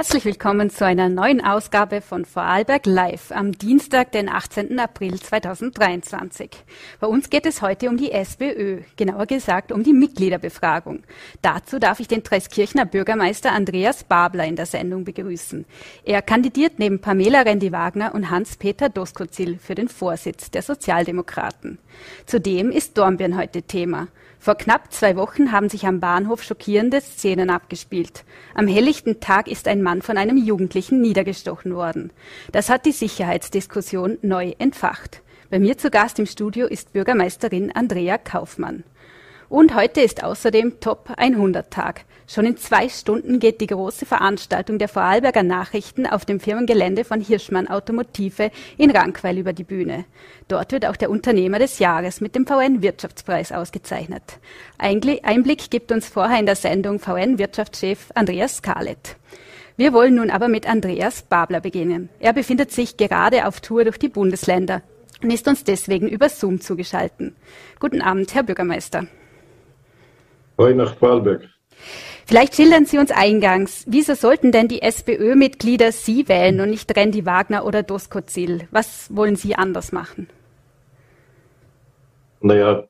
Herzlich willkommen zu einer neuen Ausgabe von Vorarlberg Live am Dienstag, den 18. April 2023. Bei uns geht es heute um die SPÖ, genauer gesagt um die Mitgliederbefragung. Dazu darf ich den Treskirchner Bürgermeister Andreas Babler in der Sendung begrüßen. Er kandidiert neben Pamela Rendi-Wagner und Hans-Peter Doskozil für den Vorsitz der Sozialdemokraten. Zudem ist Dornbirn heute Thema. Vor knapp zwei Wochen haben sich am Bahnhof schockierende Szenen abgespielt. Am helllichten Tag ist ein Mann von einem Jugendlichen niedergestochen worden. Das hat die Sicherheitsdiskussion neu entfacht. Bei mir zu Gast im Studio ist Bürgermeisterin Andrea Kaufmann. Und heute ist außerdem Top 100 Tag. Schon in zwei Stunden geht die große Veranstaltung der Vorarlberger Nachrichten auf dem Firmengelände von Hirschmann Automotive in Rankweil über die Bühne. Dort wird auch der Unternehmer des Jahres mit dem VN Wirtschaftspreis ausgezeichnet. Einblick gibt uns vorher in der Sendung VN Wirtschaftschef Andreas Scarlett. Wir wollen nun aber mit Andreas Babler beginnen. Er befindet sich gerade auf Tour durch die Bundesländer und ist uns deswegen über Zoom zugeschaltet. Guten Abend, Herr Bürgermeister. Hoi nach Vorarlberg. Vielleicht schildern Sie uns eingangs, wieso sollten denn die SPÖ-Mitglieder Sie wählen und nicht Randy Wagner oder Dosko Ziel? Was wollen Sie anders machen? Naja,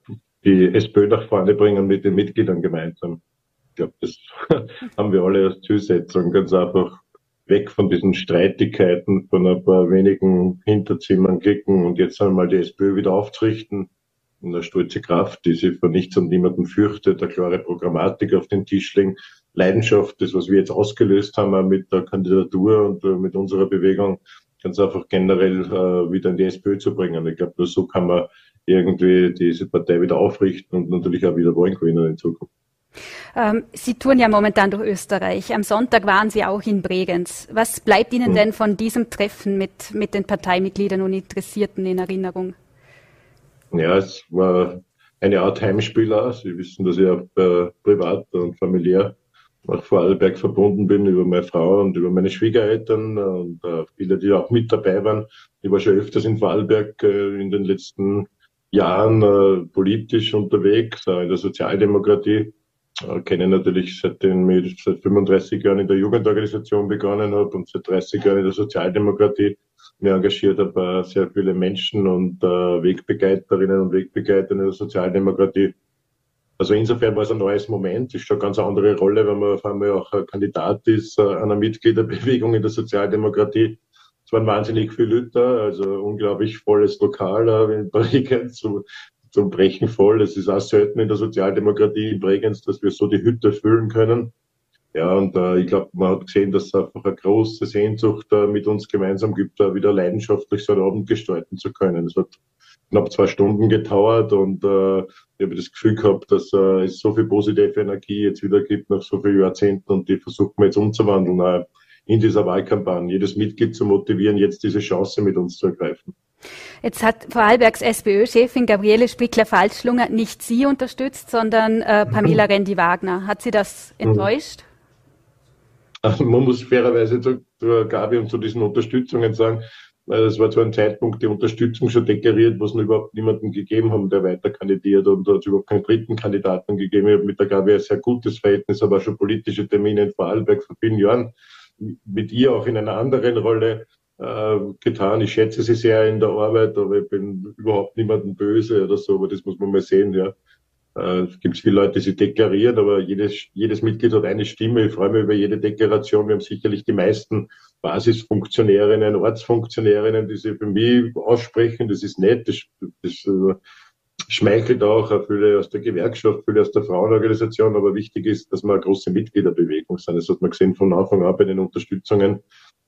die SPÖ nach vorne bringen mit den Mitgliedern gemeinsam. Ich glaube, das haben wir alle als Zielsetzung. Ganz einfach weg von diesen Streitigkeiten, von ein paar wenigen Hinterzimmern klicken und jetzt einmal die SPÖ wieder aufzurichten eine stolze Kraft, die sich vor nichts und niemandem fürchtet, eine klare Programmatik auf den Tisch legen, Leidenschaft, das, was wir jetzt ausgelöst haben mit der Kandidatur und äh, mit unserer Bewegung, ganz einfach generell äh, wieder in die SPÖ zu bringen. Ich glaube, nur so kann man irgendwie diese Partei wieder aufrichten und natürlich auch wieder Wahlen gewinnen in Zukunft. Ähm, Sie touren ja momentan durch Österreich. Am Sonntag waren Sie auch in Bregenz. Was bleibt Ihnen hm. denn von diesem Treffen mit, mit den Parteimitgliedern und Interessierten in Erinnerung? Ja, es war eine Art Heimspieler. Sie wissen, dass ich auch äh, privat und familiär nach Vorarlberg verbunden bin über meine Frau und über meine Schwiegereltern und äh, viele, die auch mit dabei waren. Ich war schon öfters in Vorarlberg äh, in den letzten Jahren äh, politisch unterwegs, in der Sozialdemokratie. Äh, kenne natürlich seitdem ich seit 35 Jahren in der Jugendorganisation begonnen habe und seit 30 Jahren in der Sozialdemokratie mir engagiert habe, sehr viele Menschen und äh, Wegbegleiterinnen und Wegbegleiter in der Sozialdemokratie. Also insofern war es ein neues Moment. Ist schon eine ganz andere Rolle, wenn man auf einmal auch Kandidat ist äh, einer Mitgliederbewegung in der Sozialdemokratie. Es waren wahnsinnig viele Leute, also unglaublich volles Lokal äh, in Bregenz, zum, zum Brechen voll. Es ist auch selten in der Sozialdemokratie in Bregenz, dass wir so die Hütte füllen können. Ja, und äh, ich glaube, man hat gesehen, dass es einfach eine große Sehnsucht äh, mit uns gemeinsam gibt, da wieder leidenschaftlich so einen Abend gestalten zu können. Es hat knapp zwei Stunden gedauert und äh, ich habe das Gefühl gehabt, dass äh, es so viel positive Energie jetzt wieder gibt nach so vielen Jahrzehnten und die versuchen wir jetzt umzuwandeln äh, in dieser Wahlkampagne, jedes Mitglied zu motivieren, jetzt diese Chance mit uns zu ergreifen. Jetzt hat Vorarlbergs SPÖ-Chefin Gabriele Spickler-Falschlunger nicht Sie unterstützt, sondern äh, Pamela. Rendi-Wagner. Hat Sie das mhm. Man muss fairerweise zu, zu Gabi und zu diesen Unterstützungen sagen, es war zu einem Zeitpunkt die Unterstützung schon deklariert, was noch überhaupt niemanden gegeben haben, der weiter kandidiert und es überhaupt keinen dritten Kandidaten gegeben. Ich habe mit der Gabi ein sehr gutes Verhältnis, aber schon politische Termine in Vorarlberg vor vielen Jahren mit ihr auch in einer anderen Rolle äh, getan. Ich schätze sie sehr in der Arbeit, aber ich bin überhaupt niemanden böse oder so, aber das muss man mal sehen, ja. Äh, es gibt viele Leute, die sich deklarieren, aber jedes, jedes Mitglied hat eine Stimme. Ich freue mich über jede Deklaration. Wir haben sicherlich die meisten Basisfunktionärinnen, Ortsfunktionärinnen, die sich für mich aussprechen. Das ist nett. Das, das äh, schmeichelt auch viele aus der Gewerkschaft, viele aus der Frauenorganisation. Aber wichtig ist, dass wir eine große Mitgliederbewegung sind. Das hat man gesehen von Anfang an bei den Unterstützungen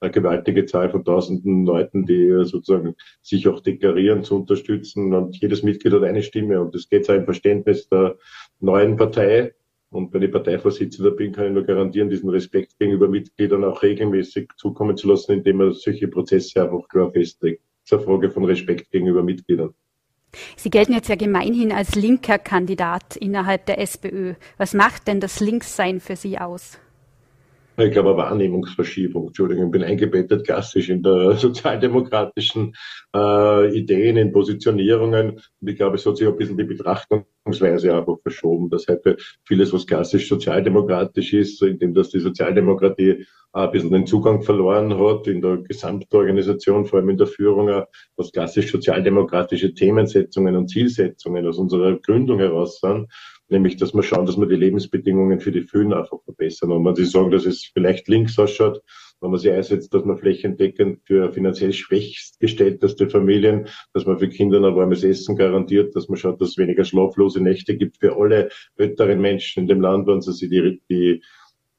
eine gewaltige Zahl von tausenden Leuten, die sozusagen sich auch deklarieren zu unterstützen. Und jedes Mitglied hat eine Stimme. Und es geht ein Verständnis der neuen Partei. Und wenn ich Parteivorsitzender bin, kann ich nur garantieren, diesen Respekt gegenüber Mitgliedern auch regelmäßig zukommen zu lassen, indem man solche Prozesse einfach klar festlegt. Das eine Frage von Respekt gegenüber Mitgliedern. Sie gelten jetzt ja gemeinhin als linker Kandidat innerhalb der SPÖ. Was macht denn das Linkssein für Sie aus? Ich glaube, Wahrnehmungsverschiebung. Entschuldigung, ich bin eingebettet klassisch in der sozialdemokratischen äh, Ideen, in Positionierungen. Und ich glaube, es hat sich ein bisschen die Betrachtungsweise einfach verschoben, dass heute vieles, was klassisch sozialdemokratisch ist, indem dass die Sozialdemokratie ein bisschen den Zugang verloren hat in der Gesamtorganisation, vor allem in der Führung, was klassisch sozialdemokratische Themensetzungen und Zielsetzungen aus unserer Gründung heraus sind nämlich dass wir schauen, dass wir die Lebensbedingungen für die Föhn einfach verbessern. Und wenn Sie sagen, dass es vielleicht links ausschaut, wenn man sich einsetzt, dass man flächendeckend für finanziell schwächst gestellteste Familien, dass man für Kinder ein warmes Essen garantiert, dass man schaut, dass es weniger schlaflose Nächte gibt für alle älteren Menschen in dem Land, wenn sie sich die, die,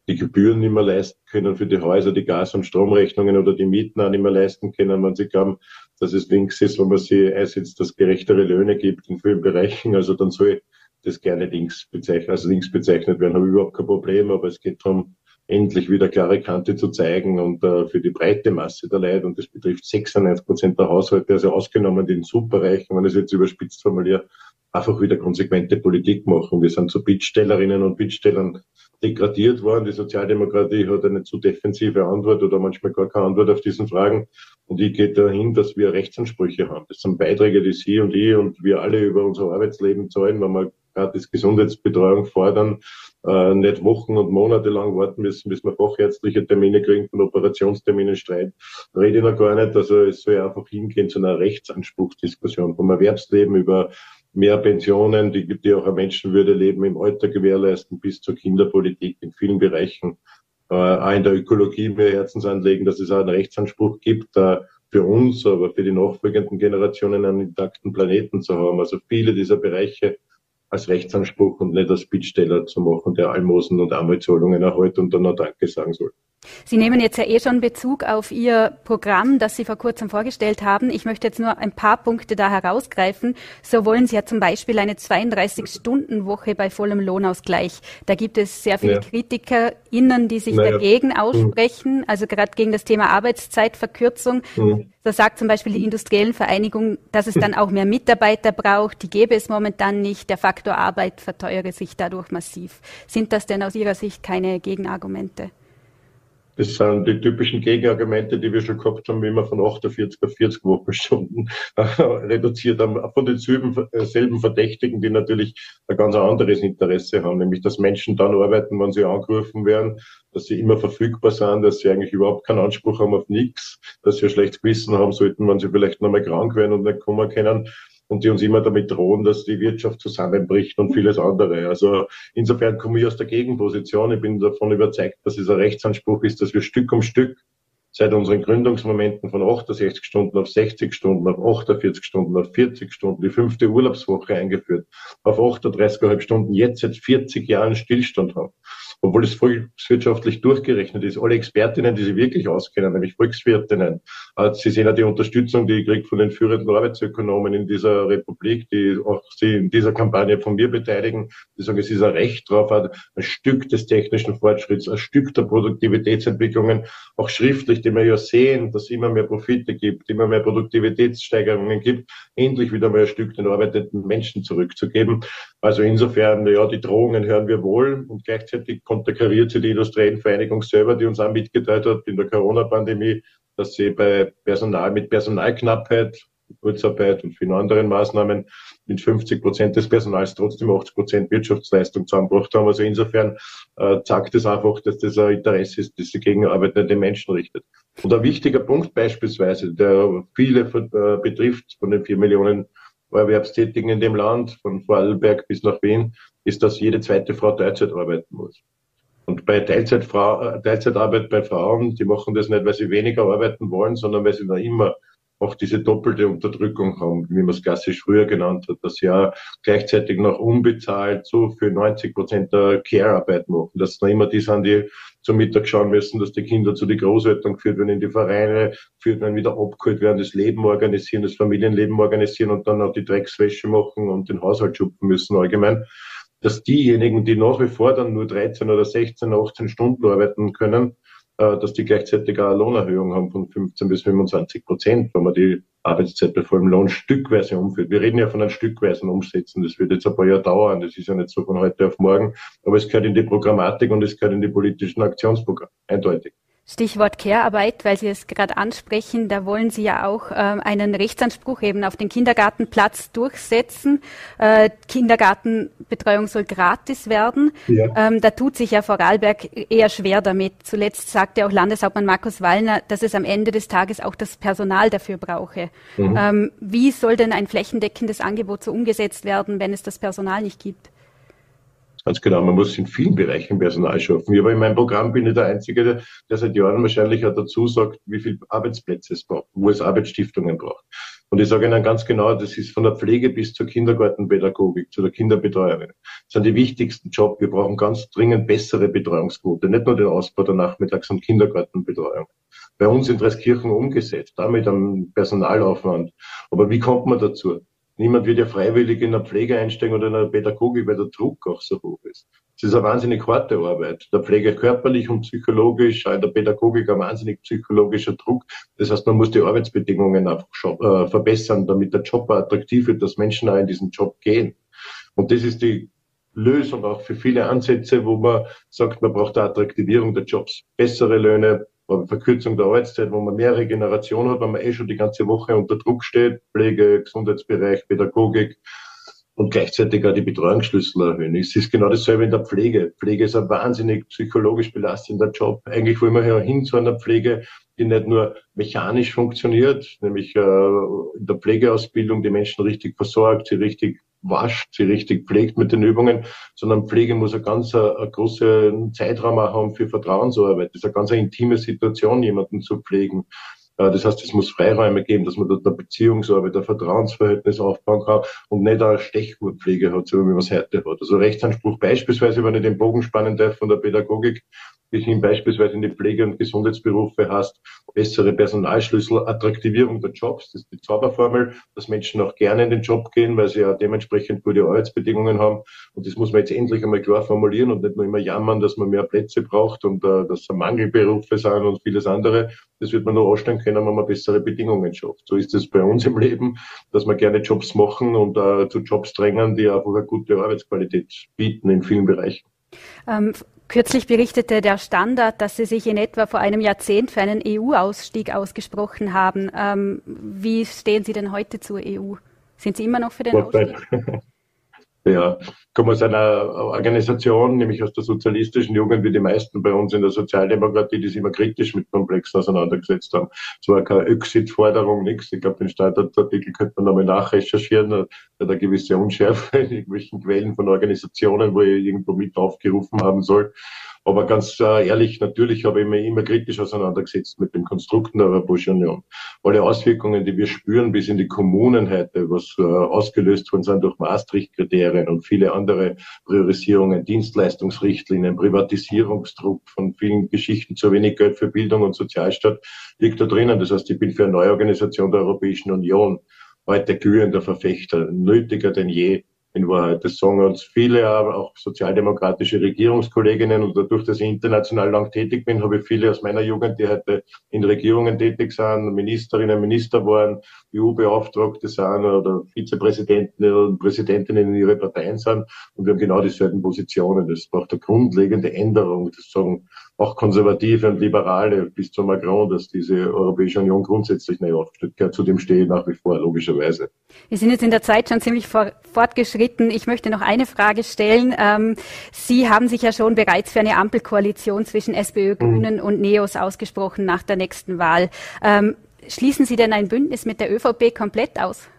die Gebühren nicht mehr leisten können für die Häuser, die Gas- und Stromrechnungen oder die Mieten auch nicht mehr leisten können, wenn sie glauben, dass es links ist, wenn man sie einsetzt, dass gerechtere Löhne gibt in vielen Bereichen. Also dann soll das gerne links bezeichnet, also links bezeichnet werden, habe ich überhaupt kein Problem, aber es geht darum, endlich wieder klare Kante zu zeigen und äh, für die breite Masse der Leute, und das betrifft 96 Prozent der Haushalte, also ausgenommen den Superreichen, wenn ich es jetzt überspitzt formuliere, einfach wieder konsequente Politik machen. Wir sind zu Bittstellerinnen und Bittstellern degradiert worden. Die Sozialdemokratie hat eine zu defensive Antwort oder manchmal gar keine Antwort auf diesen Fragen. Und ich gehe dahin, dass wir Rechtsansprüche haben. Das sind Beiträge, die Sie und ich und wir alle über unser Arbeitsleben zahlen, wenn wir gratis Gesundheitsbetreuung fordern, äh, nicht Wochen und Monate lang warten müssen, bis wir fachärztliche Termine kriegen, von Operationsterminen streit. Rede ich noch gar nicht. Also es soll einfach hingehen zu einer Rechtsanspruchsdiskussion vom Erwerbsleben über mehr Pensionen, die, die auch ein Menschenwürde leben im Alter gewährleisten, bis zur Kinderpolitik in vielen Bereichen, äh, auch in der Ökologie mir Herzens anlegen, dass es auch einen Rechtsanspruch gibt, äh, für uns, aber für die nachfolgenden Generationen einen intakten Planeten zu haben. Also viele dieser Bereiche als Rechtsanspruch und nicht als Bittsteller zu machen, der Almosen und Armutszahlungen erhält und dann noch Danke sagen soll. Sie nehmen jetzt ja eh schon Bezug auf Ihr Programm, das Sie vor kurzem vorgestellt haben. Ich möchte jetzt nur ein paar Punkte da herausgreifen. So wollen Sie ja zum Beispiel eine 32-Stunden-Woche bei vollem Lohnausgleich. Da gibt es sehr viele ja. KritikerInnen, die sich naja. dagegen hm. aussprechen, also gerade gegen das Thema Arbeitszeitverkürzung. Mhm. Da sagt zum Beispiel die Industriellen Vereinigung, dass es dann auch mehr Mitarbeiter braucht. Die gäbe es momentan nicht. Der Faktor Arbeit verteuere sich dadurch massiv. Sind das denn aus Ihrer Sicht keine Gegenargumente? Das sind die typischen Gegenargumente, die wir schon gehabt haben, wie man von 48 auf 40 Wochenstunden reduziert haben, von äh, selben Verdächtigen, die natürlich ein ganz anderes Interesse haben, nämlich dass Menschen dann arbeiten, wenn sie angerufen werden, dass sie immer verfügbar sind, dass sie eigentlich überhaupt keinen Anspruch haben auf nichts, dass sie ein schlechtes Gewissen haben sollten, wenn sie vielleicht nochmal krank werden und nicht kommen können und die uns immer damit drohen, dass die Wirtschaft zusammenbricht und vieles andere. Also insofern komme ich aus der Gegenposition. Ich bin davon überzeugt, dass es ein Rechtsanspruch ist, dass wir Stück um Stück seit unseren Gründungsmomenten von 68 Stunden auf 60 Stunden, auf 48 Stunden, auf 40 Stunden, die fünfte Urlaubswoche eingeführt, auf 38,5 Stunden, jetzt seit 40 Jahren Stillstand haben obwohl es volkswirtschaftlich durchgerechnet ist. Alle Expertinnen, die sich wirklich auskennen, nämlich Volkswirtinnen, äh, Sie sehen ja die Unterstützung, die ich kriege von den führenden Arbeitsökonomen in dieser Republik, die auch sie in dieser Kampagne von mir beteiligen. Die sagen, es ist ein Recht drauf, ein Stück des technischen Fortschritts, ein Stück der Produktivitätsentwicklungen, auch schriftlich, die wir ja sehen, dass es immer mehr Profite gibt, immer mehr Produktivitätssteigerungen gibt, endlich wieder mal ein Stück den arbeitenden Menschen zurückzugeben. Also insofern, ja, die Drohungen hören wir wohl und gleichzeitig konterkariert sie die industriellen Vereinigung selber, die uns auch mitgeteilt hat in der Corona-Pandemie, dass sie bei Personal, mit Personalknappheit, Kurzarbeit und vielen anderen Maßnahmen mit 50 Prozent des Personals trotzdem 80 Prozent Wirtschaftsleistung zusammengebracht haben. Also insofern äh, zeigt es einfach, dass das ein Interesse ist, das sich gegen arbeitende Menschen richtet. Und ein wichtiger Punkt beispielsweise, der viele äh, betrifft von den vier Millionen Erwerbstätigen in dem Land, von Vorarlberg bis nach Wien, ist, dass jede zweite Frau Teilzeit arbeiten muss. Und bei Teilzeitfrau, äh, Teilzeitarbeit bei Frauen, die machen das nicht, weil sie weniger arbeiten wollen, sondern weil sie da immer auch diese doppelte Unterdrückung haben, wie man es klassisch früher genannt hat, dass sie ja gleichzeitig noch unbezahlt so für 90 Prozent der Care-Arbeit machen. Dass da immer die sind, die zum Mittag schauen müssen, dass die Kinder zu den Großeltern geführt werden, in die Vereine geführt werden, wieder abgeholt werden, das Leben organisieren, das Familienleben organisieren und dann auch die Dreckswäsche machen und den Haushalt schupfen müssen allgemein dass diejenigen, die nach wie vor dann nur 13 oder 16, 18 Stunden arbeiten können, dass die gleichzeitig eine Lohnerhöhung haben von 15 bis 25 Prozent, wenn man die Arbeitszeit bei vollem Lohn stückweise umführt. Wir reden ja von einem stückweisen Umsetzen. Das wird jetzt ein paar Jahre dauern. Das ist ja nicht so von heute auf morgen. Aber es gehört in die Programmatik und es gehört in die politischen Aktionsprogramme. Eindeutig. Stichwort Care-Arbeit, weil Sie es gerade ansprechen, da wollen Sie ja auch äh, einen Rechtsanspruch eben auf den Kindergartenplatz durchsetzen. Äh, Kindergartenbetreuung soll gratis werden. Ja. Ähm, da tut sich ja Vorarlberg eher schwer damit. Zuletzt sagte auch Landeshauptmann Markus Wallner, dass es am Ende des Tages auch das Personal dafür brauche. Mhm. Ähm, wie soll denn ein flächendeckendes Angebot so umgesetzt werden, wenn es das Personal nicht gibt? Ganz genau, man muss in vielen Bereichen Personal schaffen. Aber in meinem Programm bin ich der Einzige, der, seit Jahren wahrscheinlich auch dazu sagt, wie viele Arbeitsplätze es braucht, wo es Arbeitsstiftungen braucht. Und ich sage Ihnen ganz genau, das ist von der Pflege bis zur Kindergartenpädagogik, zu der Kinderbetreuerin. Das sind die wichtigsten Jobs. Wir brauchen ganz dringend bessere Betreuungsquote, nicht nur den Ausbau der Nachmittags- und Kindergartenbetreuung. Bei uns in Dreiskirchen umgesetzt, damit am Personalaufwand. Aber wie kommt man dazu? Niemand wird ja freiwillig in der Pflege einsteigen oder in der Pädagogik, weil der Druck auch so hoch ist. Es ist eine wahnsinnig harte Arbeit. Der Pflege körperlich und psychologisch, in der Pädagogik ein wahnsinnig psychologischer Druck. Das heißt, man muss die Arbeitsbedingungen einfach äh, verbessern, damit der Job attraktiv wird, dass Menschen auch in diesen Job gehen. Und das ist die Lösung auch für viele Ansätze, wo man sagt, man braucht eine Attraktivierung der Jobs, bessere Löhne, Verkürzung der Arbeitszeit, wo man mehr Regeneration hat, wenn man eh schon die ganze Woche unter Druck steht, Pflege, Gesundheitsbereich, Pädagogik und gleichzeitig auch die Betreuungsschlüssel erhöhen. Es ist genau dasselbe in der Pflege. Pflege ist ein wahnsinnig psychologisch belastender Job. Eigentlich wollen wir ja hin zu einer Pflege, die nicht nur mechanisch funktioniert, nämlich äh, in der Pflegeausbildung die Menschen richtig versorgt, sie richtig wascht, sie richtig pflegt mit den Übungen, sondern Pflege muss eine ganz eine, eine große Zeitraum haben für Vertrauensarbeit. Das ist eine ganz intime Situation, jemanden zu pflegen. Das heißt, es muss Freiräume geben, dass man dort eine Beziehungsarbeit, ein Vertrauensverhältnis aufbauen kann und nicht eine Stechgurtpflege hat, so wie man es heute hat. Also Rechtsanspruch beispielsweise, wenn ich den Bogen spannen darf von der Pädagogik, bis hin beispielsweise in die Pflege- und Gesundheitsberufe hast, bessere Personalschlüssel, Attraktivierung der Jobs, das ist die Zauberformel, dass Menschen auch gerne in den Job gehen, weil sie ja dementsprechend gute Arbeitsbedingungen haben. Und das muss man jetzt endlich einmal klar formulieren und nicht nur immer jammern, dass man mehr Plätze braucht und äh, dass es Mangelberufe sind und vieles andere. Das wird man nur ausstellen können, wenn man bessere Bedingungen schafft. So ist es bei uns im Leben, dass wir gerne Jobs machen und äh, zu Jobs drängen, die einfach eine gute Arbeitsqualität bieten in vielen Bereichen. Ähm, Kürzlich berichtete der Standard, dass Sie sich in etwa vor einem Jahrzehnt für einen EU-Ausstieg ausgesprochen haben. Ähm, wie stehen Sie denn heute zur EU? Sind Sie immer noch für den Ausstieg? Ja, ich komme aus einer Organisation, nämlich aus der sozialistischen Jugend, wie die meisten bei uns in der Sozialdemokratie, die sich immer kritisch mit Komplexen auseinandergesetzt haben. Es war keine Exit-Forderung, nichts. Ich glaube, den Standardartikel könnte man nochmal nachrecherchieren. Da hat eine gewisse Unschärfe in irgendwelchen Quellen von Organisationen, wo ich irgendwo mit aufgerufen haben soll. Aber ganz äh, ehrlich, natürlich habe ich mich immer kritisch auseinandergesetzt mit dem Konstrukten der Europäischen Union. Alle Auswirkungen, die wir spüren bis in die Kommunen heute, was äh, ausgelöst worden sind durch Maastricht-Kriterien und viele andere Priorisierungen, Dienstleistungsrichtlinien, Privatisierungsdruck von vielen Geschichten, zu wenig Geld für Bildung und Sozialstaat, liegt da drinnen. Das heißt, ich bin für eine Neuorganisation der Europäischen Union heute glühender Verfechter, nötiger denn je in Wahrheit. Das sagen uns viele, aber auch sozialdemokratische Regierungskolleginnen. Und dadurch, dass ich international lang tätig bin, habe ich viele aus meiner Jugend, die heute in Regierungen tätig sind, Ministerinnen, Minister waren, EU-Beauftragte sind oder Vizepräsidenten und Präsidentinnen in ihre Parteien sind. Und wir haben genau dieselben Positionen. Das braucht eine grundlegende Änderung. Das sagen auch Konservative und Liberale bis zu Macron, dass diese Europäische Union grundsätzlich neu aufgestellt gehört. Zu dem stehe ich nach wie vor, logischerweise. Wir sind jetzt in der Zeit schon ziemlich fortgeschritten. Ich möchte noch eine Frage stellen. Ähm, Sie haben sich ja schon bereits für eine Ampelkoalition zwischen SPÖ, Grünen mhm. und NEOS ausgesprochen nach der nächsten Wahl. Ähm, schließen Sie denn ein Bündnis mit der ÖVP komplett aus?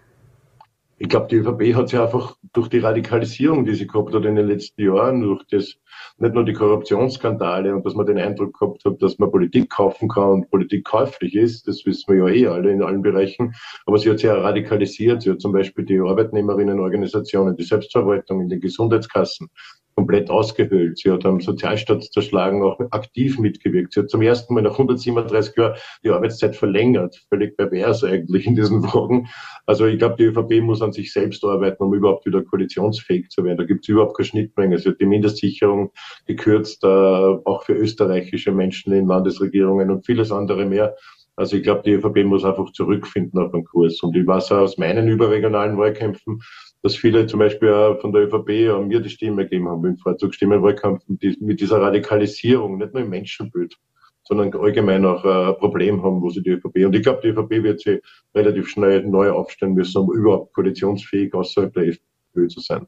Ich glaube, die ÖVP hat sich einfach durch die Radikalisierung, die sie gehabt hat in den letzten Jahren, durch das, nicht nur die Korruptionsskandale und dass man den Eindruck gehabt hat, dass man Politik kaufen kann und Politik käuflich ist, das wissen wir ja eh alle in allen Bereichen, aber sie hat sich ja radikalisiert. Sie hat zum Beispiel die Arbeitnehmerinnenorganisationen, die Selbstverwaltung in den Gesundheitskassen komplett ausgehöhlt. Sie hat am Sozialstaat zerschlagen auch aktiv mitgewirkt. Sie hat zum ersten Mal nach 137 Jahren die Arbeitszeit verlängert. Völlig pervers eigentlich in diesen Fragen. Also ich glaube, die ÖVP muss an sich selbst arbeiten, um überhaupt wieder koalitionsfähig zu werden. Da gibt es überhaupt keine Schnittmenge. Sie hat die Mindestsicherung gekürzt, äh, auch für österreichische Menschen in Landesregierungen und vieles andere mehr. Also ich glaube, die ÖVP muss einfach zurückfinden auf den Kurs. Und ich weiß auch aus meinen überregionalen Wahlkämpfen, dass viele zum Beispiel auch von der ÖVP an mir die Stimme gegeben haben im Vorzugsstimmenwahlkampf mit dieser Radikalisierung, nicht nur im Menschenbild, sondern allgemein auch ein Problem haben, wo sie die ÖVP, und ich glaube, die ÖVP wird sie relativ schnell neu aufstellen müssen, um überhaupt koalitionsfähig außerhalb der FPÖ zu sein.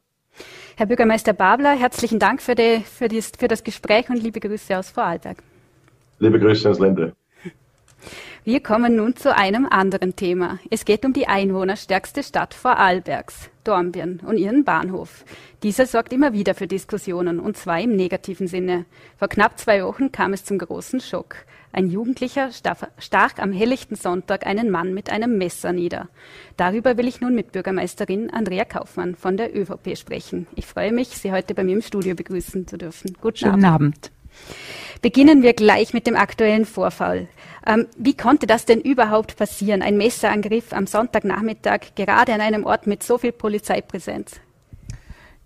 Herr Bürgermeister Babler, herzlichen Dank für, die, für, die, für das Gespräch und liebe Grüße aus Vorarlberg. Liebe Grüße ans Lände. Wir kommen nun zu einem anderen Thema. Es geht um die einwohnerstärkste Stadt Vorarlbergs, Dornbirn und ihren Bahnhof. Dieser sorgt immer wieder für Diskussionen, und zwar im negativen Sinne. Vor knapp zwei Wochen kam es zum großen Schock. Ein Jugendlicher stach am helllichten Sonntag einen Mann mit einem Messer nieder. Darüber will ich nun mit Bürgermeisterin Andrea Kaufmann von der ÖVP sprechen. Ich freue mich, Sie heute bei mir im Studio begrüßen zu dürfen. Guten Schönen Abend. Abend. Beginnen wir gleich mit dem aktuellen Vorfall. Ähm, wie konnte das denn überhaupt passieren? Ein Messerangriff am Sonntagnachmittag, gerade an einem Ort mit so viel Polizeipräsenz?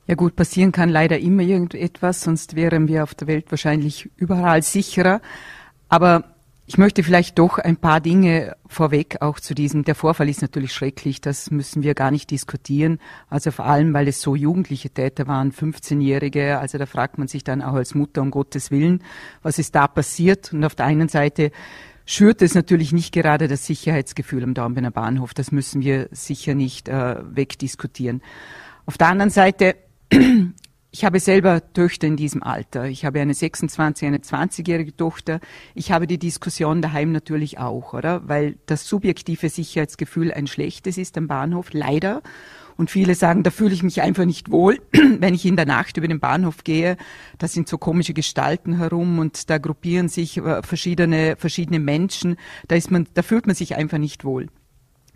Ja gut, passieren kann leider immer irgendetwas, sonst wären wir auf der Welt wahrscheinlich überall sicherer. Aber ich möchte vielleicht doch ein paar Dinge vorweg auch zu diesem. Der Vorfall ist natürlich schrecklich, das müssen wir gar nicht diskutieren. Also vor allem, weil es so jugendliche Täter waren, 15-Jährige. Also da fragt man sich dann auch als Mutter um Gottes Willen, was ist da passiert? Und auf der einen Seite schürt es natürlich nicht gerade das Sicherheitsgefühl am Dornbirner Bahnhof. Das müssen wir sicher nicht äh, wegdiskutieren. Auf der anderen Seite ich habe selber Töchter in diesem Alter. Ich habe eine 26, eine 20-jährige Tochter. Ich habe die Diskussion daheim natürlich auch, oder? Weil das subjektive Sicherheitsgefühl ein schlechtes ist am Bahnhof, leider. Und viele sagen, da fühle ich mich einfach nicht wohl, wenn ich in der Nacht über den Bahnhof gehe. Da sind so komische Gestalten herum und da gruppieren sich äh, verschiedene, verschiedene Menschen. Da ist man, da fühlt man sich einfach nicht wohl.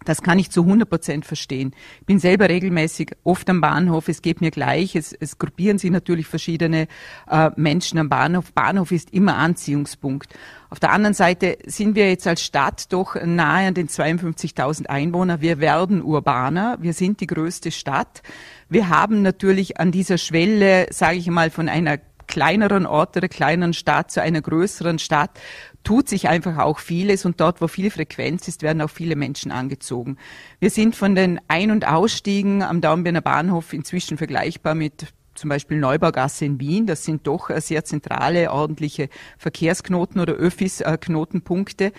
Das kann ich zu 100 Prozent verstehen. Ich bin selber regelmäßig oft am Bahnhof. Es geht mir gleich. Es, es gruppieren sich natürlich verschiedene äh, Menschen am Bahnhof. Bahnhof ist immer Anziehungspunkt. Auf der anderen Seite sind wir jetzt als Stadt doch nahe an den 52.000 Einwohner. Wir werden urbaner. Wir sind die größte Stadt. Wir haben natürlich an dieser Schwelle, sage ich mal, von einer kleineren Ort oder kleineren Stadt zu einer größeren Stadt tut sich einfach auch vieles und dort, wo viel Frequenz ist, werden auch viele Menschen angezogen. Wir sind von den Ein- und Ausstiegen am Daumbirner Bahnhof inzwischen vergleichbar mit zum Beispiel Neubaugasse in Wien. Das sind doch sehr zentrale, ordentliche Verkehrsknoten oder Öffis-Knotenpunkte.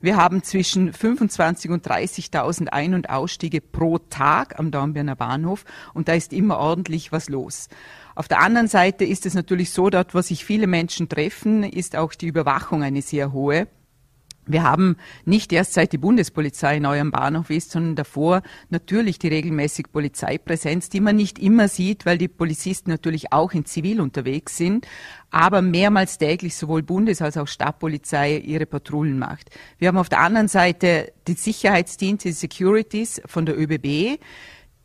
Wir haben zwischen 25 und 30.000 Ein- und Ausstiege pro Tag am Dornbirner Bahnhof und da ist immer ordentlich was los. Auf der anderen Seite ist es natürlich so, dort, wo sich viele Menschen treffen, ist auch die Überwachung eine sehr hohe. Wir haben nicht erst seit die Bundespolizei neu am Bahnhof ist, sondern davor natürlich die regelmäßige Polizeipräsenz, die man nicht immer sieht, weil die Polizisten natürlich auch in Zivil unterwegs sind, aber mehrmals täglich sowohl Bundes- als auch Stadtpolizei ihre Patrouillen macht. Wir haben auf der anderen Seite die Sicherheitsdienste, die Securities von der ÖBB,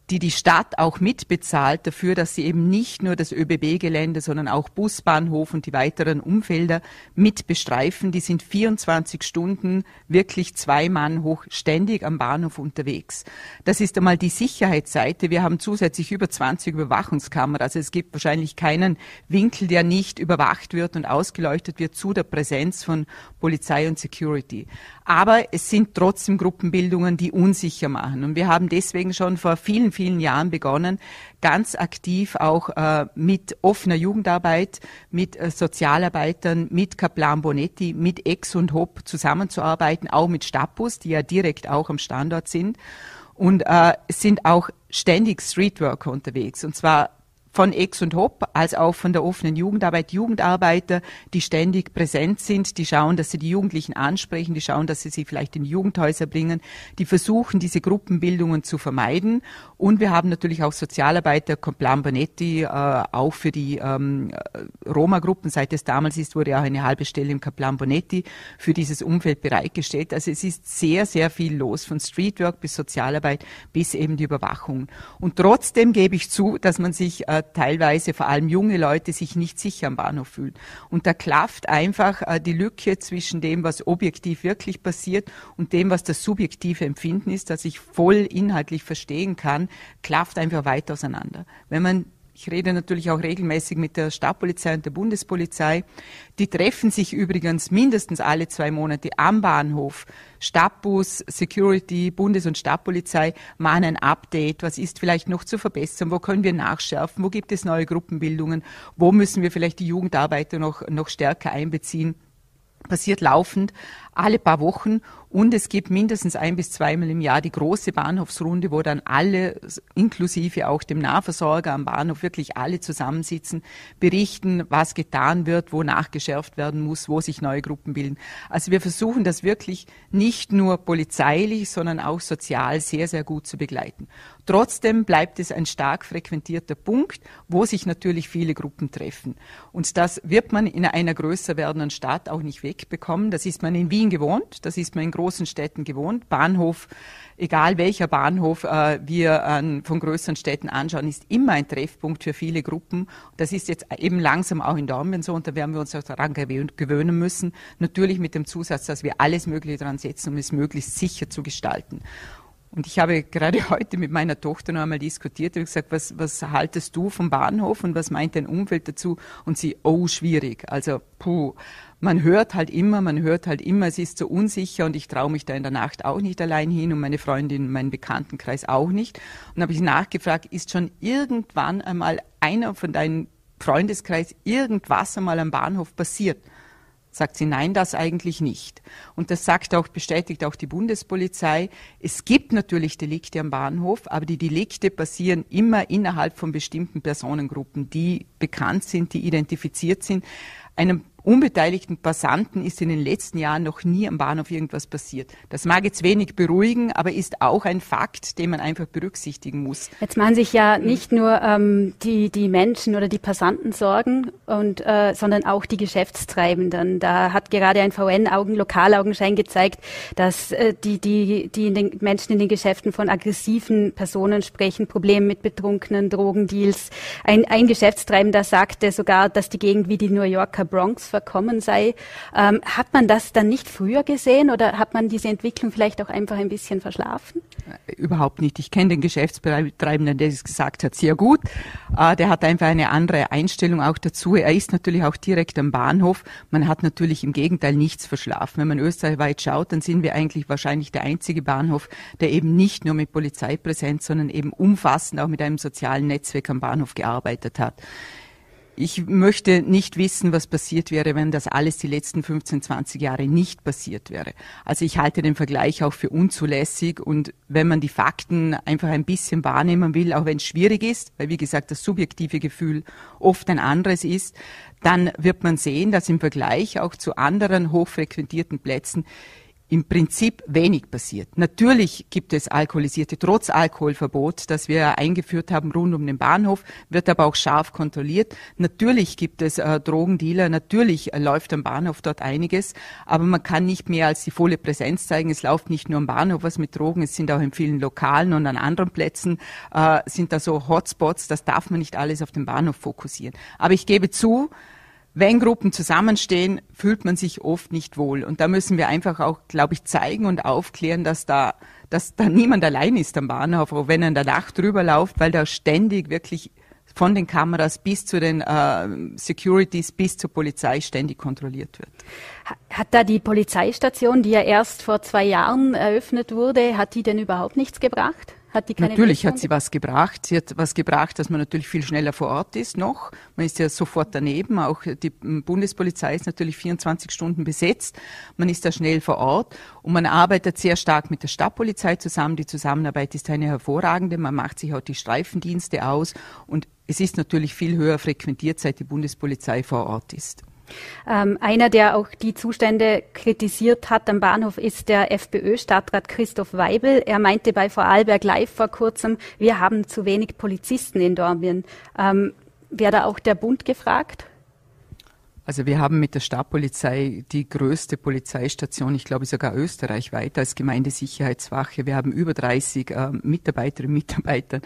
die die Stadt auch mitbezahlt dafür, dass sie eben nicht nur das ÖBB-Gelände, sondern auch Busbahnhof und die weiteren Umfelder mit bestreifen. Die sind 24 Stunden wirklich zwei Mann hoch ständig am Bahnhof unterwegs. Das ist einmal die Sicherheitsseite. Wir haben zusätzlich über 20 Überwachungskameras. Also es gibt wahrscheinlich keinen Winkel, der nicht überwacht wird und ausgeleuchtet wird zu der Präsenz von Polizei und Security. Aber es sind trotzdem Gruppenbildungen, die unsicher machen. Und wir haben deswegen schon vor vielen, vielen Jahren begonnen, ganz aktiv auch äh, mit offener Jugendarbeit, mit äh, Sozialarbeitern, mit Kaplan Bonetti, mit Ex und Hop zusammenzuarbeiten, auch mit Stadtbus, die ja direkt auch am Standort sind. Und äh, sind auch ständig Streetworker unterwegs. Und zwar von Ex und Hop als auch von der offenen Jugendarbeit Jugendarbeiter, die ständig präsent sind, die schauen, dass sie die Jugendlichen ansprechen, die schauen, dass sie sie vielleicht in Jugendhäuser bringen, die versuchen, diese Gruppenbildungen zu vermeiden. Und wir haben natürlich auch Sozialarbeiter, Complan Bonetti, äh, auch für die ähm, Roma-Gruppen, seit es damals ist, wurde auch eine halbe Stelle im Complan Bonetti für dieses Umfeld bereitgestellt. Also es ist sehr, sehr viel los, von Streetwork bis Sozialarbeit bis eben die Überwachung. Und trotzdem gebe ich zu, dass man sich äh, teilweise vor allem junge Leute sich nicht sicher am Bahnhof fühlen. Und da klafft einfach äh, die Lücke zwischen dem, was objektiv wirklich passiert und dem, was das subjektive Empfinden ist, das ich voll inhaltlich verstehen kann, klafft einfach weit auseinander. Wenn man Ich rede natürlich auch regelmäßig mit der Stadtpolizei und der Bundespolizei. Die treffen sich übrigens mindestens alle zwei Monate am Bahnhof. Stadtbus, Security, Bundes- und Stadtpolizei machen ein Update. Was ist vielleicht noch zu verbessern? Wo können wir nachschärfen? Wo gibt es neue Gruppenbildungen? Wo müssen wir vielleicht die Jugendarbeiter noch, noch stärker einbeziehen? passiert laufend alle paar Wochen und es gibt mindestens ein bis zweimal im Jahr die große Bahnhofsrunde, wo dann alle, inklusive auch dem Nahversorger am Bahnhof, wirklich alle zusammensitzen, berichten, was getan wird, wo nachgeschärft werden muss, wo sich neue Gruppen bilden. Also wir versuchen das wirklich nicht nur polizeilich, sondern auch sozial sehr, sehr gut zu begleiten. Trotzdem bleibt es ein stark frequentierter Punkt, wo sich natürlich viele Gruppen treffen. Und das wird man in einer größer werdenden Stadt auch nicht wegbekommen. Das ist man in Wien gewohnt, das ist man in großen Städten gewohnt. Bahnhof, egal welcher Bahnhof äh, wir äh, von größeren Städten anschauen, ist immer ein Treffpunkt für viele Gruppen. Das ist jetzt eben langsam auch in Dornbirn so und da werden wir uns auch daran gewöhnen müssen. Natürlich mit dem Zusatz, dass wir alles Mögliche daran setzen, um es möglichst sicher zu gestalten. Und ich habe gerade heute mit meiner Tochter noch einmal diskutiert und gesagt, was, was haltest du vom Bahnhof und was meint dein Umfeld dazu? Und sie, oh, schwierig. Also, puh. Man hört halt immer, man hört halt immer, es ist so unsicher und ich traue mich da in der Nacht auch nicht allein hin und meine Freundin, mein Bekanntenkreis auch nicht. Und habe ich nachgefragt, ist schon irgendwann einmal einer von deinem Freundeskreis irgendwas einmal am Bahnhof passiert? Sagt sie, nein, das eigentlich nicht. Und das sagt auch, bestätigt auch die Bundespolizei. Es gibt natürlich Delikte am Bahnhof, aber die Delikte passieren immer innerhalb von bestimmten Personengruppen, die bekannt sind, die identifiziert sind. Einem unbeteiligten Passanten ist in den letzten Jahren noch nie am Bahnhof irgendwas passiert. Das mag jetzt wenig beruhigen, aber ist auch ein Fakt, den man einfach berücksichtigen muss. Jetzt machen sich ja nicht nur ähm, die, die Menschen oder die Passanten Sorgen, und, äh, sondern auch die Geschäftstreibenden. Da hat gerade ein VN-Augen, Lokalaugenschein gezeigt, dass äh, die, die, die in den Menschen in den Geschäften von aggressiven Personen sprechen, Probleme mit betrunkenen Drogendeals. Ein, ein Geschäftstreibender sagte sogar, dass die Gegend wie die New Yorker Bronx verkommen sei. Ähm, hat man das dann nicht früher gesehen oder hat man diese Entwicklung vielleicht auch einfach ein bisschen verschlafen? Überhaupt nicht. Ich kenne den Geschäftsbetreibenden, der es gesagt hat, sehr gut. Äh, der hat einfach eine andere Einstellung auch dazu. Er ist natürlich auch direkt am Bahnhof. Man hat natürlich im Gegenteil nichts verschlafen. Wenn man österreichweit schaut, dann sind wir eigentlich wahrscheinlich der einzige Bahnhof, der eben nicht nur mit Polizeipräsenz, sondern eben umfassend auch mit einem sozialen Netzwerk am Bahnhof gearbeitet hat. Ich möchte nicht wissen, was passiert wäre, wenn das alles die letzten 15, 20 Jahre nicht passiert wäre. Also ich halte den Vergleich auch für unzulässig und wenn man die Fakten einfach ein bisschen wahrnehmen will, auch wenn es schwierig ist, weil wie gesagt das subjektive Gefühl oft ein anderes ist, dann wird man sehen, dass im Vergleich auch zu anderen hochfrequentierten Plätzen im Prinzip wenig passiert. Natürlich gibt es Alkoholisierte, trotz Alkoholverbot, das wir eingeführt haben rund um den Bahnhof, wird aber auch scharf kontrolliert. Natürlich gibt es äh, Drogendealer, natürlich äh, läuft am Bahnhof dort einiges, aber man kann nicht mehr als die volle Präsenz zeigen. Es läuft nicht nur am Bahnhof was mit Drogen, es sind auch in vielen Lokalen und an anderen Plätzen äh, sind da so Hotspots, das darf man nicht alles auf den Bahnhof fokussieren. Aber ich gebe zu, wenn Gruppen zusammenstehen, fühlt man sich oft nicht wohl. Und da müssen wir einfach auch, glaube ich, zeigen und aufklären, dass da, dass da niemand allein ist am Bahnhof, auch wenn er in der Nacht drüber läuft, weil da ständig wirklich von den Kameras bis zu den äh, Securities bis zur Polizei ständig kontrolliert wird. Hat da die Polizeistation, die ja erst vor zwei Jahren eröffnet wurde, hat die denn überhaupt nichts gebracht? Hat die keine Natürlich hat sie was gebracht. Sie hat was gebracht, dass man natürlich viel schneller vor Ort ist noch. Man ist ja sofort daneben. Auch die Bundespolizei ist natürlich 24 Stunden besetzt. Man ist da schnell vor Ort und man arbeitet sehr stark mit der Stadtpolizei zusammen. Die Zusammenarbeit ist eine hervorragende. Man macht sich auch die Streifendienste aus und es ist natürlich viel höher frequentiert, seit die Bundespolizei vor Ort ist. Ähm, einer, der auch die Zustände kritisiert hat am Bahnhof, ist der FPÖ-Stadtrat Christoph Weibel. Er meinte bei Vorarlberg Live vor kurzem, wir haben zu wenig Polizisten in Dornbirn. Ähm, Wäre da auch der Bund gefragt? Also wir haben mit der Stadtpolizei die größte Polizeistation, ich glaube sogar österreichweit als Gemeindesicherheitswache. Wir haben über 30 äh, Mitarbeiterinnen und Mitarbeiter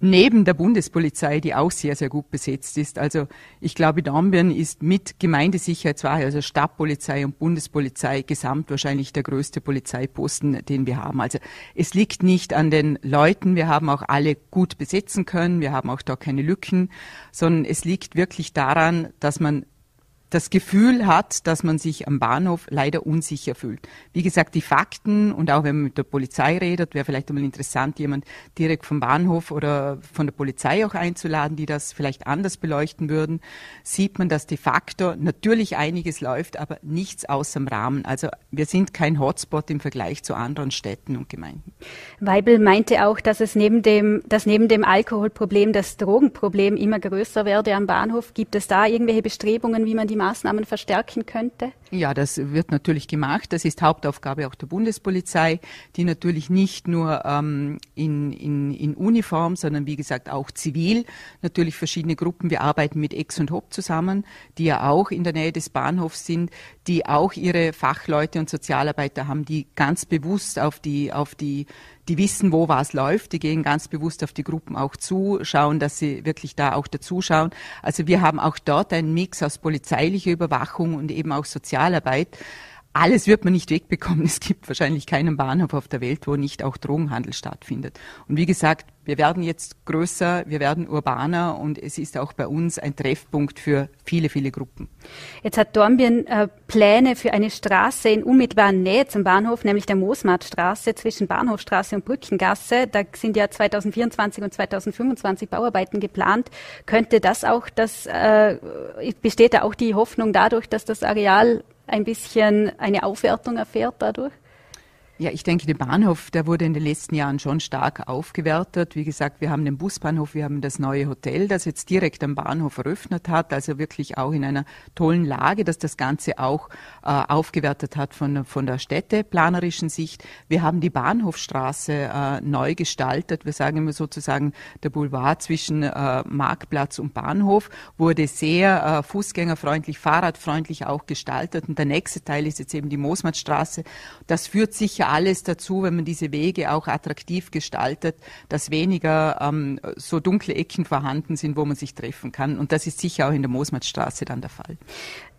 neben der Bundespolizei, die auch sehr, sehr gut besetzt ist. Also ich glaube, Dornbirn ist mit Gemeindesicherheitswache, also Stadtpolizei und Bundespolizei gesamt wahrscheinlich der größte Polizeiposten, den wir haben. Also es liegt nicht an den Leuten. Wir haben auch alle gut besetzen können. Wir haben auch da keine Lücken, sondern es liegt wirklich daran, dass man das Gefühl hat, dass man sich am Bahnhof leider unsicher fühlt. Wie gesagt, die Fakten und auch wenn man mit der Polizei redet, wäre vielleicht einmal interessant, jemand direkt vom Bahnhof oder von der Polizei auch einzuladen, die das vielleicht anders beleuchten würden, sieht man, dass de facto natürlich einiges läuft, aber nichts außer dem Rahmen. Also wir sind kein Hotspot im Vergleich zu anderen Städten und Gemeinden. Weibel meinte auch, dass es neben dem, dass neben dem Alkoholproblem das Drogenproblem immer größer werde am Bahnhof. Gibt es da irgendwelche Bestrebungen, wie man die Maßnahmen verstärken könnte? Ja, das wird natürlich gemacht. Das ist Hauptaufgabe auch der Bundespolizei, die natürlich nicht nur ähm, in, in, in Uniform, sondern wie gesagt auch zivil, natürlich verschiedene Gruppen. Wir arbeiten mit Ex und Hop zusammen, die ja auch in der Nähe des Bahnhofs sind, die auch ihre Fachleute und Sozialarbeiter haben, die ganz bewusst auf die, auf die die wissen, wo was läuft, die gehen ganz bewusst auf die Gruppen auch zu, schauen, dass sie wirklich da auch dazuschauen. Also wir haben auch dort einen Mix aus polizeilicher Überwachung und eben auch Sozialarbeit alles wird man nicht wegbekommen. Es gibt wahrscheinlich keinen Bahnhof auf der Welt, wo nicht auch Drogenhandel stattfindet. Und wie gesagt, wir werden jetzt größer, wir werden urbaner und es ist auch bei uns ein Treffpunkt für viele, viele Gruppen. Jetzt hat Dornbirn äh, Pläne für eine Straße in unmittelbarer Nähe zum Bahnhof, nämlich der Moosmartstraße zwischen Bahnhofstraße und Brückengasse. Da sind ja 2024 und 2025 Bauarbeiten geplant. Könnte das auch, das äh, besteht da auch die Hoffnung dadurch, dass das Areal ein bisschen eine Aufwertung erfährt dadurch? Ja, ich denke, der Bahnhof, der wurde in den letzten Jahren schon stark aufgewertet. Wie gesagt, wir haben den Busbahnhof, wir haben das neue Hotel, das jetzt direkt am Bahnhof eröffnet hat, also wirklich auch in einer tollen Lage, dass das Ganze auch äh, aufgewertet hat von, von der städteplanerischen Sicht. Wir haben die Bahnhofstraße äh, neu gestaltet. Wir sagen immer sozusagen, der Boulevard zwischen äh, Marktplatz und Bahnhof wurde sehr äh, fußgängerfreundlich, fahrradfreundlich auch gestaltet. Und der nächste Teil ist jetzt eben die Moosmannstraße. Das führt sicher sicher alles dazu, wenn man diese Wege auch attraktiv gestaltet, dass weniger ähm, so dunkle Ecken vorhanden sind, wo man sich treffen kann. Und das ist sicher auch in der Moosmattstraße dann der Fall.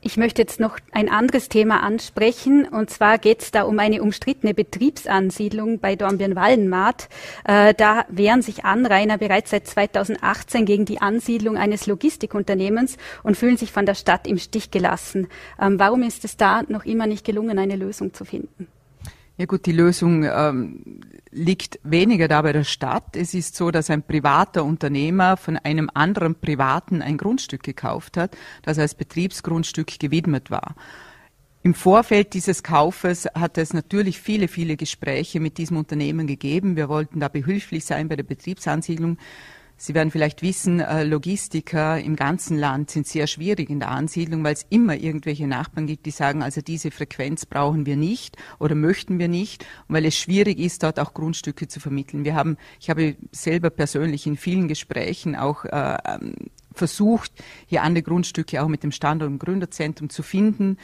Ich möchte jetzt noch ein anderes Thema ansprechen. Und zwar geht es da um eine umstrittene Betriebsansiedlung bei Dornbirn-Wallenmaat. Äh, da wehren sich Anrainer bereits seit 2018 gegen die Ansiedlung eines Logistikunternehmens und fühlen sich von der Stadt im Stich gelassen. Ähm, warum ist es da noch immer nicht gelungen, eine Lösung zu finden? Ja gut, die Lösung ähm, liegt weniger da bei der Stadt. Es ist so, dass ein privater Unternehmer von einem anderen Privaten ein Grundstück gekauft hat, das als Betriebsgrundstück gewidmet war. Im Vorfeld dieses Kaufes hat es natürlich viele, viele Gespräche mit diesem Unternehmen gegeben. Wir wollten da behilflich sein bei der Betriebsansiedlung. Sie werden vielleicht wissen, äh, Logistiker im ganzen Land sind sehr schwierig in der Ansiedlung, weil es immer irgendwelche Nachbarn gibt, die sagen, also diese Frequenz brauchen wir nicht oder möchten wir nicht, weil es schwierig ist, dort auch Grundstücke zu vermitteln. Wir haben, ich habe selber persönlich in vielen Gesprächen auch äh, ähm, versucht, hier andere Grundstücke auch mit dem Standort im Gründerzentrum zu finden.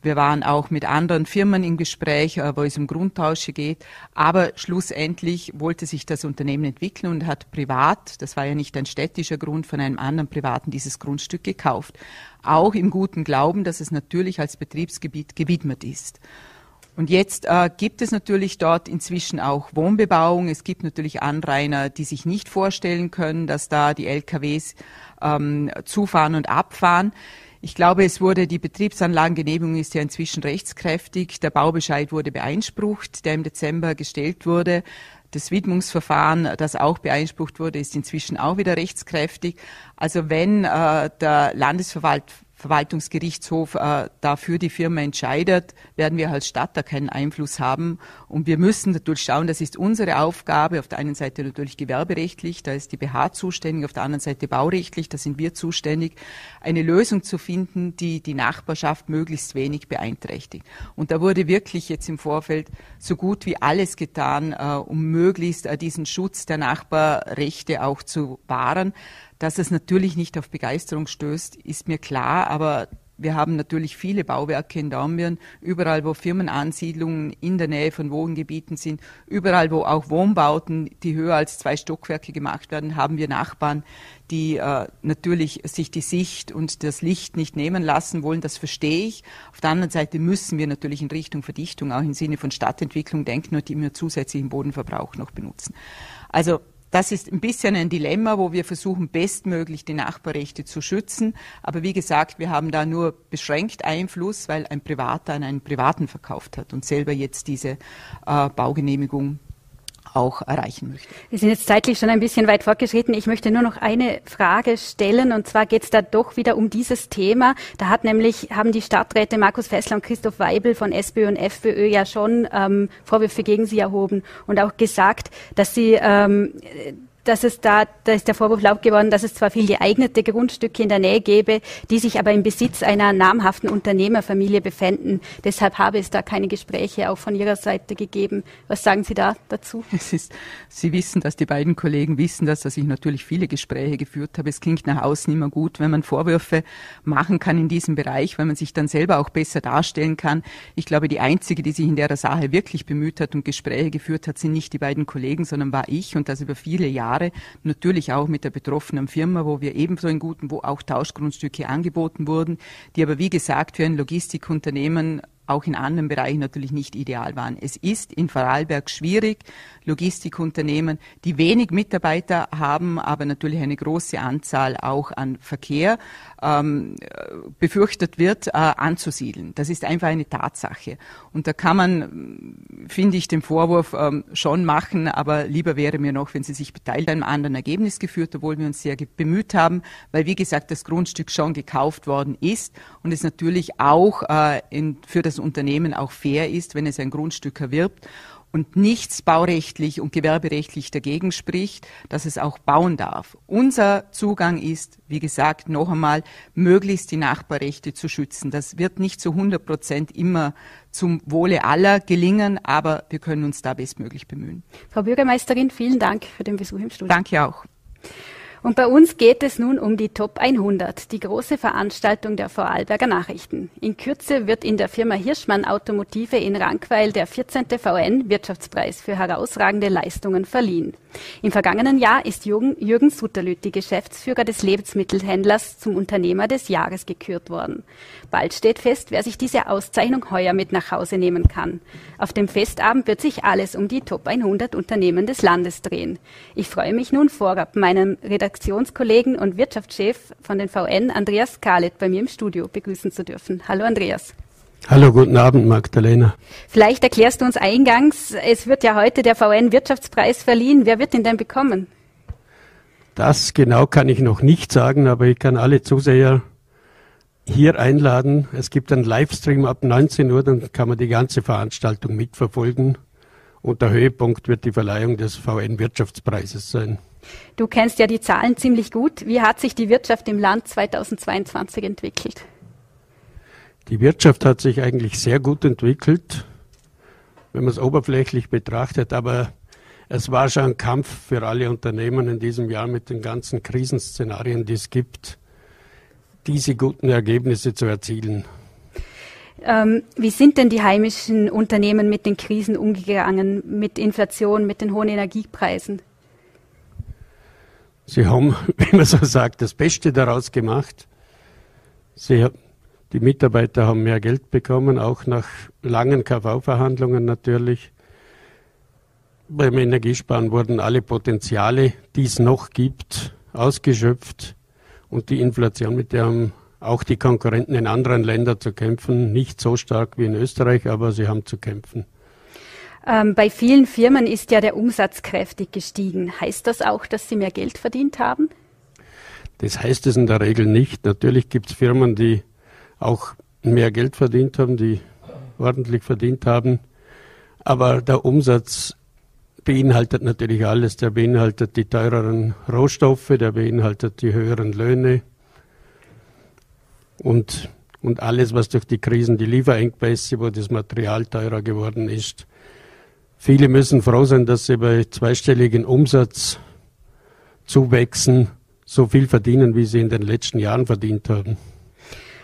Wir waren auch mit anderen Firmen im Gespräch, äh, wo es um Grundtausche geht. Aber schlussendlich wollte sich das Unternehmen entwickeln und hat privat, das war ja nicht ein städtischer Grund, von einem anderen Privaten dieses Grundstück gekauft. Auch im guten Glauben, dass es natürlich als Betriebsgebiet gewidmet ist. Und jetzt äh, gibt es natürlich dort inzwischen auch Wohnbebauung. Es gibt natürlich Anrainer, die sich nicht vorstellen können, dass da die LKWs ähm, zufahren und abfahren. Ich glaube, es wurde, die Betriebsanlagengenehmigung ist ja inzwischen rechtskräftig. Der Baubescheid wurde beeinsprucht, der im Dezember gestellt wurde. Das Widmungsverfahren, das auch beeinsprucht wurde, ist inzwischen auch wieder rechtskräftig. Also wenn äh, der Landesverwalt Verwaltungsgerichtshof äh, dafür die Firma entscheidet, werden wir als Stadt da keinen Einfluss haben. Und wir müssen natürlich schauen, das ist unsere Aufgabe. Auf der einen Seite natürlich gewerberechtlich, da ist die BH zuständig, auf der anderen Seite baurechtlich, da sind wir zuständig, eine Lösung zu finden, die die Nachbarschaft möglichst wenig beeinträchtigt. Und da wurde wirklich jetzt im Vorfeld so gut wie alles getan, äh, um möglichst äh, diesen Schutz der Nachbarrechte auch zu wahren. Dass es natürlich nicht auf Begeisterung stößt, ist mir klar, aber wir haben natürlich viele Bauwerke in Dornbirn, überall wo Firmenansiedlungen in der Nähe von Wohngebieten sind, überall wo auch Wohnbauten, die höher als zwei Stockwerke gemacht werden, haben wir Nachbarn, die äh, natürlich sich die Sicht und das Licht nicht nehmen lassen wollen. Das verstehe ich. Auf der anderen Seite müssen wir natürlich in Richtung Verdichtung auch im Sinne von Stadtentwicklung denken und immer zusätzlichen Bodenverbrauch noch benutzen. Also das ist ein bisschen ein Dilemma, wo wir versuchen, bestmöglich die Nachbarrechte zu schützen. Aber wie gesagt, wir haben da nur beschränkt Einfluss, weil ein Privater an einen Privaten verkauft hat und selber jetzt diese äh, Baugenehmigung auch erreichen möchte. Wir sind jetzt zeitlich schon ein bisschen weit fortgeschritten. Ich möchte nur noch eine Frage stellen und zwar geht es da doch wieder um dieses Thema. Da hat nämlich haben die Stadträte Markus Fessler und Christoph Weibel von SPÖ und FPÖ ja schon ähm, Vorwürfe gegen sie erhoben und auch gesagt, dass sie ähm, dass es da, da ist der Vorwurf laut geworden, dass es zwar viel geeignete Grundstücke in der Nähe gäbe, die sich aber im Besitz einer namhaften Unternehmerfamilie befänden. Deshalb habe es da keine Gespräche auch von Ihrer Seite gegeben. Was sagen Sie da dazu? Ist, Sie wissen, dass die beiden Kollegen wissen, dass, dass ich natürlich viele Gespräche geführt habe. Es klingt nach außen immer gut, wenn man Vorwürfe machen kann in diesem Bereich, weil man sich dann selber auch besser darstellen kann. Ich glaube, die einzige, die sich in der Sache wirklich bemüht hat und Gespräche geführt hat, sind nicht die beiden Kollegen, sondern war ich und das über viele Jahre. Jahre, natürlich auch mit der betroffenen Firma, wo wir ebenso in guten, wo auch Tauschgrundstücke angeboten wurden, die aber wie gesagt für ein Logistikunternehmen auch in anderen Bereichen natürlich nicht ideal waren. Es ist in Vorarlberg schwierig, Logistikunternehmen, die wenig Mitarbeiter haben, aber natürlich eine große Anzahl auch an Verkehr ähm, befürchtet wird, äh, anzusiedeln. Das ist einfach eine Tatsache. Und da kann man, finde ich, den Vorwurf ähm, schon machen, aber lieber wäre mir noch, wenn Sie sich beteiligt einem anderen Ergebnis geführt, obwohl wir uns sehr bemüht haben, weil, wie gesagt, das Grundstück schon gekauft worden ist und es natürlich auch äh, in, für das Unternehmen auch fair ist, wenn es ein Grundstück erwirbt und nichts baurechtlich und gewerberechtlich dagegen spricht, dass es auch bauen darf. Unser Zugang ist, wie gesagt, noch einmal, möglichst die Nachbarrechte zu schützen. Das wird nicht zu 100 Prozent immer zum Wohle aller gelingen, aber wir können uns da bestmöglich bemühen. Frau Bürgermeisterin, vielen Dank für den Besuch im Studio. Danke auch. Und bei uns geht es nun um die Top 100, die große Veranstaltung der Vorarlberger Nachrichten. In Kürze wird in der Firma Hirschmann Automotive in Rankweil der 14. VN Wirtschaftspreis für herausragende Leistungen verliehen. Im vergangenen Jahr ist Jürgen, Jürgen Sutterlüt, Geschäftsführer des Lebensmittelhändlers, zum Unternehmer des Jahres gekürt worden. Bald steht fest, wer sich diese Auszeichnung heuer mit nach Hause nehmen kann. Auf dem Festabend wird sich alles um die Top 100 Unternehmen des Landes drehen. Ich freue mich nun vorab, meinen Redaktionskollegen und Wirtschaftschef von den VN, Andreas Kahlet, bei mir im Studio begrüßen zu dürfen. Hallo Andreas. Hallo, guten Abend, Magdalena. Vielleicht erklärst du uns eingangs, es wird ja heute der VN Wirtschaftspreis verliehen. Wer wird ihn denn bekommen? Das genau kann ich noch nicht sagen, aber ich kann alle Zuseher hier einladen. Es gibt einen Livestream ab 19 Uhr, dann kann man die ganze Veranstaltung mitverfolgen. Und der Höhepunkt wird die Verleihung des VN Wirtschaftspreises sein. Du kennst ja die Zahlen ziemlich gut. Wie hat sich die Wirtschaft im Land 2022 entwickelt? Die Wirtschaft hat sich eigentlich sehr gut entwickelt, wenn man es oberflächlich betrachtet, aber es war schon ein Kampf für alle Unternehmen in diesem Jahr mit den ganzen Krisenszenarien, die es gibt diese guten Ergebnisse zu erzielen. Ähm, wie sind denn die heimischen Unternehmen mit den Krisen umgegangen, mit Inflation, mit den hohen Energiepreisen? Sie haben, wie man so sagt, das Beste daraus gemacht. Sie, die Mitarbeiter haben mehr Geld bekommen, auch nach langen KV-Verhandlungen natürlich. Beim Energiesparen wurden alle Potenziale, die es noch gibt, ausgeschöpft. Und die Inflation, mit der haben auch die Konkurrenten in anderen Ländern zu kämpfen. Nicht so stark wie in Österreich, aber sie haben zu kämpfen. Ähm, bei vielen Firmen ist ja der Umsatz kräftig gestiegen. Heißt das auch, dass sie mehr Geld verdient haben? Das heißt es in der Regel nicht. Natürlich gibt es Firmen, die auch mehr Geld verdient haben, die ordentlich verdient haben. Aber der Umsatz beinhaltet natürlich alles. Der beinhaltet die teureren Rohstoffe, der beinhaltet die höheren Löhne und, und alles, was durch die Krisen, die Lieferengpässe, wo das Material teurer geworden ist. Viele müssen froh sein, dass sie bei zweistelligen Umsatzzuwächsen so viel verdienen, wie sie in den letzten Jahren verdient haben.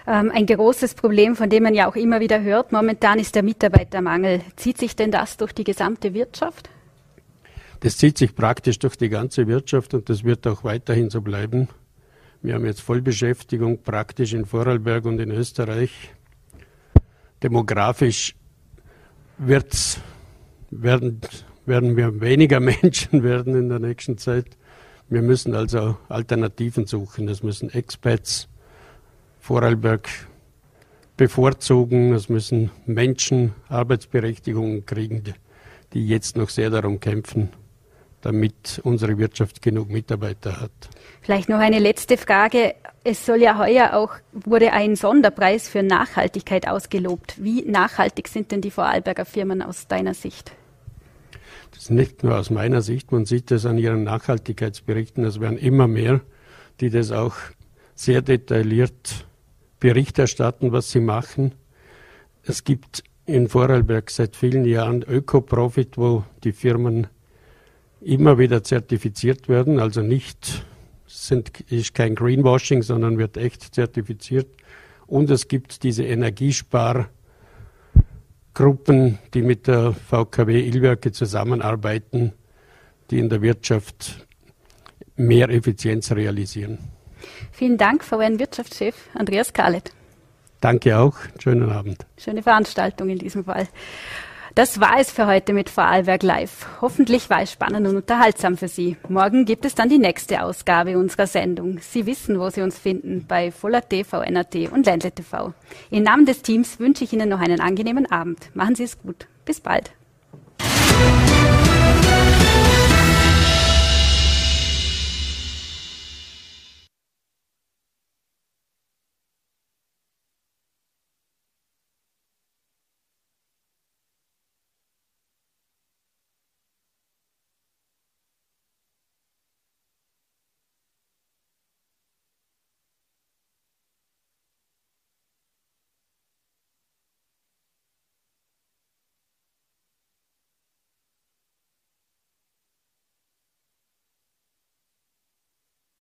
Ähm, ein großes Problem, von dem man ja auch immer wieder hört, momentan ist der Mitarbeitermangel. Zieht sich denn das durch die gesamte Wirtschaft? Das zieht sich praktisch durch die ganze Wirtschaft und das wird auch weiterhin so bleiben. Wir haben jetzt Vollbeschäftigung praktisch in Vorarlberg und in Österreich. Demografisch wird's, werden, werden wir weniger Menschen werden in der nächsten Zeit. Wir müssen also Alternativen suchen. Es müssen Expats Vorarlberg bevorzugen. Es müssen Menschen Arbeitsberechtigungen kriegen, die jetzt noch sehr darum kämpfen, damit unsere Wirtschaft genug Mitarbeiter hat. Vielleicht noch eine letzte Frage. Es soll ja heuer auch, wurde ein Sonderpreis für Nachhaltigkeit ausgelobt. Wie nachhaltig sind denn die Vorarlberger Firmen aus deiner Sicht? Das ist nicht nur aus meiner Sicht, man sieht das an ihren Nachhaltigkeitsberichten. Es werden immer mehr, die das auch sehr detailliert Bericht erstatten, was sie machen. Es gibt in Vorarlberg seit vielen Jahren Öko-Profit, wo die Firmen immer wieder zertifiziert werden, also nicht sind, ist kein Greenwashing, sondern wird echt zertifiziert. Und es gibt diese Energiespargruppen, die mit der VKW Illwerke zusammenarbeiten, die in der Wirtschaft mehr Effizienz realisieren. Vielen Dank, VN-Wirtschaftschef Andreas Kahlet. Danke auch. Schönen Abend. Schöne Veranstaltung in diesem Fall. Das war es für heute mit Vorarlberg Live. Hoffentlich war es spannend und unterhaltsam für Sie. Morgen gibt es dann die nächste Ausgabe unserer Sendung. Sie wissen, wo Sie uns finden, bei Voller TV, NRT und Ländle TV. Im Namen des Teams wünsche ich Ihnen noch einen angenehmen Abend. Machen Sie es gut. Bis bald.